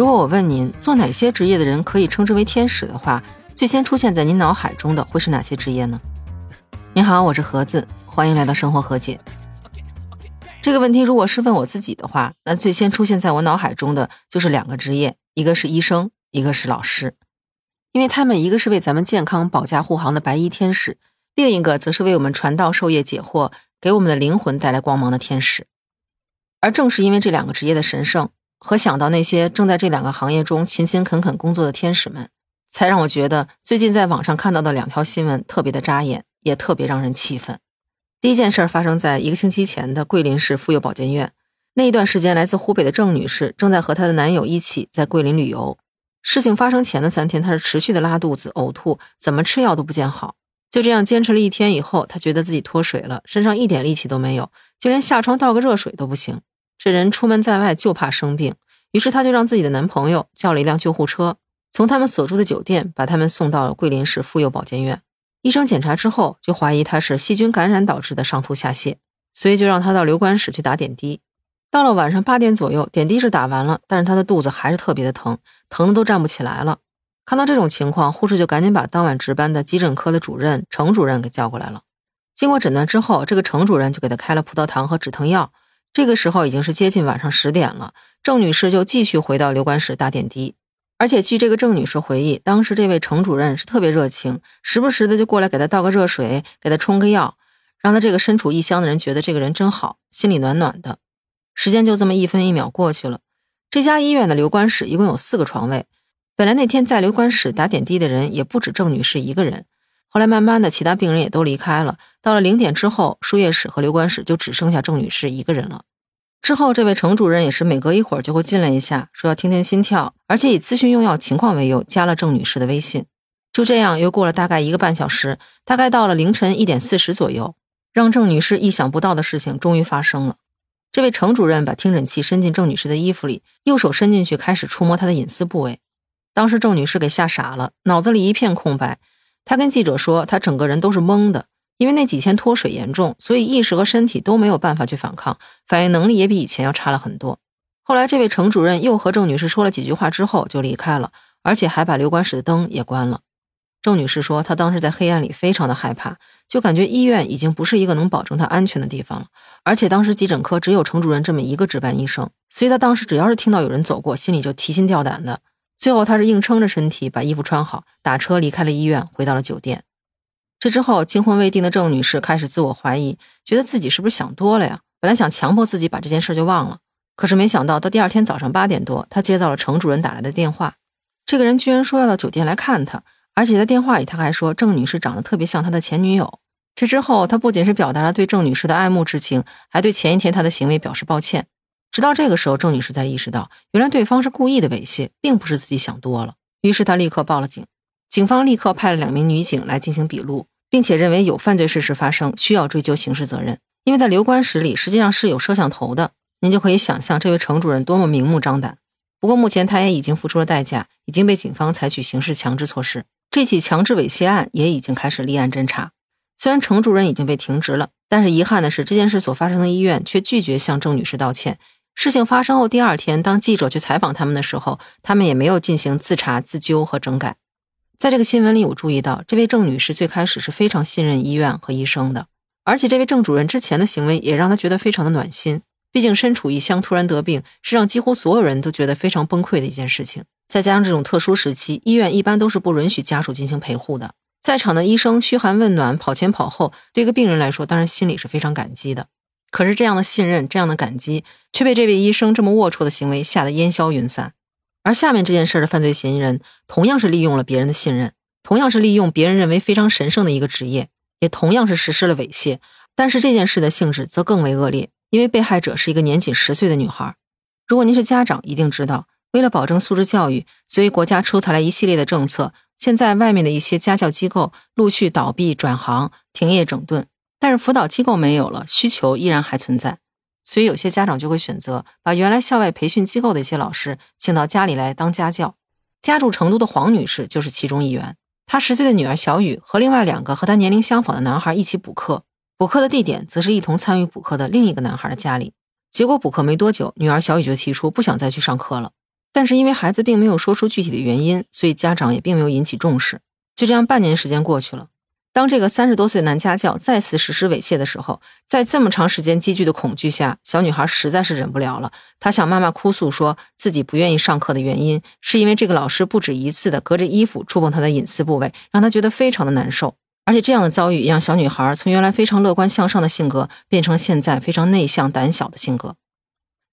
如果我问您做哪些职业的人可以称之为天使的话，最先出现在您脑海中的会是哪些职业呢？您好，我是盒子，欢迎来到生活和解。这个问题如果是问我自己的话，那最先出现在我脑海中的就是两个职业，一个是医生，一个是老师，因为他们一个是为咱们健康保驾护航的白衣天使，另一个则是为我们传道授业解惑，给我们的灵魂带来光芒的天使。而正是因为这两个职业的神圣。和想到那些正在这两个行业中勤勤恳恳工作的天使们，才让我觉得最近在网上看到的两条新闻特别的扎眼，也特别让人气愤。第一件事发生在一个星期前的桂林市妇幼保健院。那一段时间，来自湖北的郑女士正在和她的男友一起在桂林旅游。事情发生前的三天，她是持续的拉肚子、呕吐，怎么吃药都不见好。就这样坚持了一天以后，她觉得自己脱水了，身上一点力气都没有，就连下床倒个热水都不行。这人出门在外就怕生病，于是她就让自己的男朋友叫了一辆救护车，从他们所住的酒店把他们送到了桂林市妇幼保健院。医生检查之后就怀疑她是细菌感染导致的上吐下泻，所以就让她到留观室去打点滴。到了晚上八点左右，点滴是打完了，但是她的肚子还是特别的疼，疼的都站不起来了。看到这种情况，护士就赶紧把当晚值班的急诊科的主任程主任给叫过来了。经过诊断之后，这个程主任就给她开了葡萄糖和止疼药。这个时候已经是接近晚上十点了，郑女士就继续回到留观室打点滴。而且据这个郑女士回忆，当时这位程主任是特别热情，时不时的就过来给她倒个热水，给她冲个药，让她这个身处异乡的人觉得这个人真好，心里暖暖的。时间就这么一分一秒过去了。这家医院的留观室一共有四个床位，本来那天在留观室打点滴的人也不止郑女士一个人。后来慢慢的，其他病人也都离开了。到了零点之后，输液室和留观室就只剩下郑女士一个人了。之后，这位程主任也是每隔一会儿就会进来一下，说要听听心跳，而且以咨询用药情况为由，加了郑女士的微信。就这样，又过了大概一个半小时，大概到了凌晨一点四十左右，让郑女士意想不到的事情终于发生了。这位程主任把听诊器伸进郑女士的衣服里，右手伸进去开始触摸她的隐私部位。当时郑女士给吓傻了，脑子里一片空白。他跟记者说，他整个人都是懵的，因为那几天脱水严重，所以意识和身体都没有办法去反抗，反应能力也比以前要差了很多。后来，这位程主任又和郑女士说了几句话之后就离开了，而且还把留观室的灯也关了。郑女士说，她当时在黑暗里非常的害怕，就感觉医院已经不是一个能保证她安全的地方了。而且当时急诊科只有程主任这么一个值班医生，所以她当时只要是听到有人走过，心里就提心吊胆的。最后，他是硬撑着身体把衣服穿好，打车离开了医院，回到了酒店。这之后，惊魂未定的郑女士开始自我怀疑，觉得自己是不是想多了呀？本来想强迫自己把这件事就忘了，可是没想到，到第二天早上八点多，她接到了程主任打来的电话。这个人居然说要到酒店来看她，而且在电话里他还说郑女士长得特别像他的前女友。这之后，他不仅是表达了对郑女士的爱慕之情，还对前一天他的行为表示抱歉。直到这个时候，郑女士才意识到，原来对方是故意的猥亵，并不是自己想多了。于是她立刻报了警，警方立刻派了两名女警来进行笔录，并且认为有犯罪事实发生，需要追究刑事责任。因为在留观室里实际上是有摄像头的，您就可以想象这位程主任多么明目张胆。不过目前他也已经付出了代价，已经被警方采取刑事强制措施。这起强制猥亵案也已经开始立案侦查。虽然程主任已经被停职了，但是遗憾的是，这件事所发生的医院却拒绝向郑女士道歉。事情发生后第二天，当记者去采访他们的时候，他们也没有进行自查、自纠和整改。在这个新闻里，我注意到这位郑女士最开始是非常信任医院和医生的，而且这位郑主任之前的行为也让她觉得非常的暖心。毕竟身处异乡突然得病，是让几乎所有人都觉得非常崩溃的一件事情。再加上这种特殊时期，医院一般都是不允许家属进行陪护的。在场的医生嘘寒问暖、跑前跑后，对一个病人来说，当然心里是非常感激的。可是这样的信任，这样的感激，却被这位医生这么龌龊的行为吓得烟消云散。而下面这件事的犯罪嫌疑人，同样是利用了别人的信任，同样是利用别人认为非常神圣的一个职业，也同样是实施了猥亵。但是这件事的性质则更为恶劣，因为被害者是一个年仅十岁的女孩。如果您是家长，一定知道，为了保证素质教育，所以国家出台了一系列的政策。现在外面的一些家教机构陆续倒闭、转行、停业整顿。但是辅导机构没有了，需求依然还存在，所以有些家长就会选择把原来校外培训机构的一些老师请到家里来当家教。家住成都的黄女士就是其中一员。她十岁的女儿小雨和另外两个和她年龄相仿的男孩一起补课，补课的地点则是一同参与补课的另一个男孩的家里。结果补课没多久，女儿小雨就提出不想再去上课了。但是因为孩子并没有说出具体的原因，所以家长也并没有引起重视。就这样，半年时间过去了。当这个三十多岁男家教再次实施猥亵的时候，在这么长时间积聚的恐惧下，小女孩实在是忍不了了。她向妈妈哭诉，说自己不愿意上课的原因，是因为这个老师不止一次的隔着衣服触碰她的隐私部位，让她觉得非常的难受。而且这样的遭遇，让小女孩从原来非常乐观向上的性格，变成现在非常内向胆小的性格。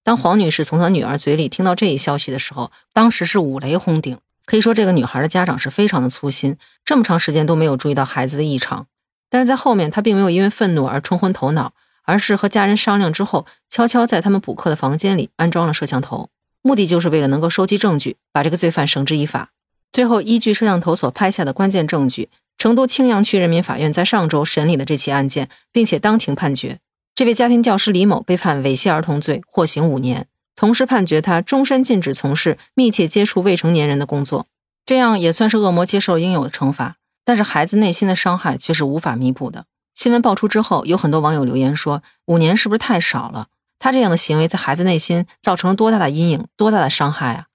当黄女士从她女儿嘴里听到这一消息的时候，当时是五雷轰顶。可以说，这个女孩的家长是非常的粗心，这么长时间都没有注意到孩子的异常。但是在后面，她并没有因为愤怒而冲昏头脑，而是和家人商量之后，悄悄在他们补课的房间里安装了摄像头，目的就是为了能够收集证据，把这个罪犯绳之以法。最后，依据摄像头所拍下的关键证据，成都青羊区人民法院在上周审理了这起案件，并且当庭判决，这位家庭教师李某被判猥亵儿童罪，获刑五年。同时判决他终身禁止从事密切接触未成年人的工作，这样也算是恶魔接受应有的惩罚。但是孩子内心的伤害却是无法弥补的。新闻爆出之后，有很多网友留言说：“五年是不是太少了？他这样的行为在孩子内心造成了多大的阴影，多大的伤害啊！”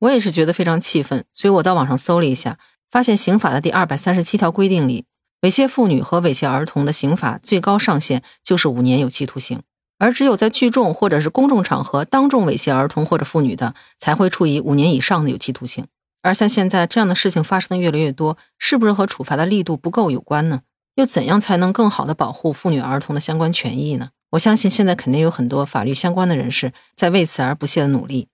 我也是觉得非常气愤，所以我到网上搜了一下，发现刑法的第二百三十七条规定里，猥亵妇女和猥亵儿童的刑法最高上限就是五年有期徒刑。而只有在聚众或者是公众场合当众猥亵儿童或者妇女的，才会处以五年以上的有期徒刑。而像现在这样的事情发生的越来越多，是不是和处罚的力度不够有关呢？又怎样才能更好的保护妇女儿童的相关权益呢？我相信现在肯定有很多法律相关的人士在为此而不懈的努力。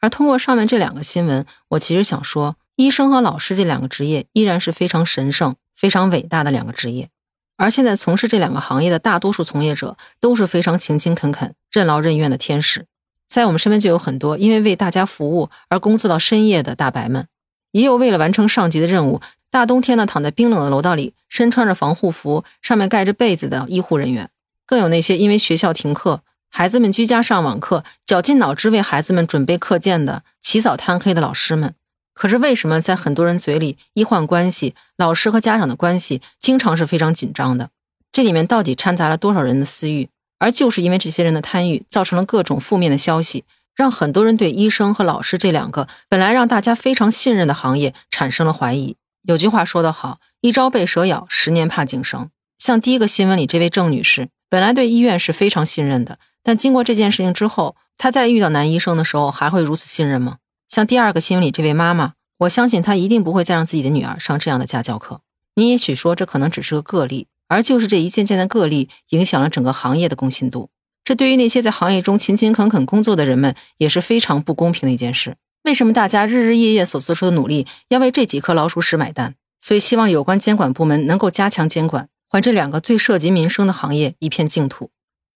而通过上面这两个新闻，我其实想说，医生和老师这两个职业依然是非常神圣、非常伟大的两个职业。而现在从事这两个行业的大多数从业者都是非常勤勤恳恳、任劳任怨的天使，在我们身边就有很多因为为大家服务而工作到深夜的大白们，也有为了完成上级的任务，大冬天呢躺在冰冷的楼道里，身穿着防护服、上面盖着被子的医护人员，更有那些因为学校停课、孩子们居家上网课，绞尽脑汁为孩子们准备课件的起早贪黑的老师们。可是为什么在很多人嘴里，医患关系、老师和家长的关系经常是非常紧张的？这里面到底掺杂了多少人的私欲？而就是因为这些人的贪欲，造成了各种负面的消息，让很多人对医生和老师这两个本来让大家非常信任的行业产生了怀疑。有句话说得好：“一朝被蛇咬，十年怕井绳。”像第一个新闻里这位郑女士，本来对医院是非常信任的，但经过这件事情之后，她在遇到男医生的时候还会如此信任吗？像第二个新闻里这位妈妈，我相信她一定不会再让自己的女儿上这样的家教课。你也许说这可能只是个个例，而就是这一件件的个例影响了整个行业的公信度。这对于那些在行业中勤勤恳恳工作的人们也是非常不公平的一件事。为什么大家日日夜夜所做出的努力要为这几颗老鼠屎买单？所以希望有关监管部门能够加强监管，还这两个最涉及民生的行业一片净土。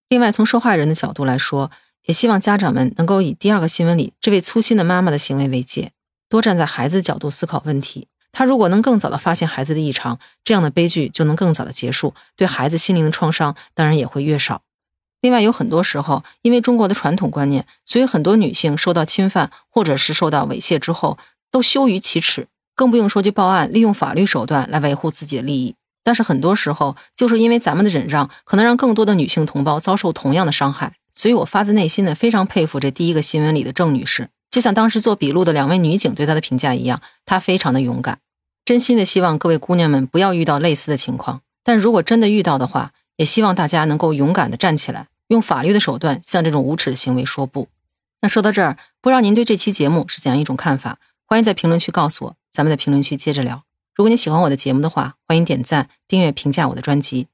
另外，从受害人的角度来说，也希望家长们能够以第二个新闻里这位粗心的妈妈的行为为戒，多站在孩子角度思考问题。他如果能更早的发现孩子的异常，这样的悲剧就能更早的结束，对孩子心灵的创伤当然也会越少。另外，有很多时候，因为中国的传统观念，所以很多女性受到侵犯或者是受到猥亵之后，都羞于启齿，更不用说去报案，利用法律手段来维护自己的利益。但是很多时候，就是因为咱们的忍让，可能让更多的女性同胞遭受同样的伤害。所以我发自内心的非常佩服这第一个新闻里的郑女士，就像当时做笔录的两位女警对她的评价一样，她非常的勇敢。真心的希望各位姑娘们不要遇到类似的情况，但如果真的遇到的话，也希望大家能够勇敢的站起来，用法律的手段向这种无耻的行为说不。那说到这儿，不知道您对这期节目是怎样一种看法？欢迎在评论区告诉我，咱们在评论区接着聊。如果你喜欢我的节目的话，欢迎点赞、订阅、评价我的专辑。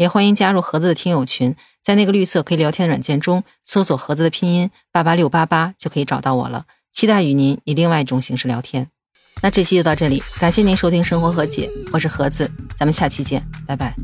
也欢迎加入盒子的听友群，在那个绿色可以聊天的软件中搜索盒子的拼音八八六八八就可以找到我了。期待与您以另外一种形式聊天。那这期就到这里，感谢您收听生活和解，我是盒子，咱们下期见，拜拜。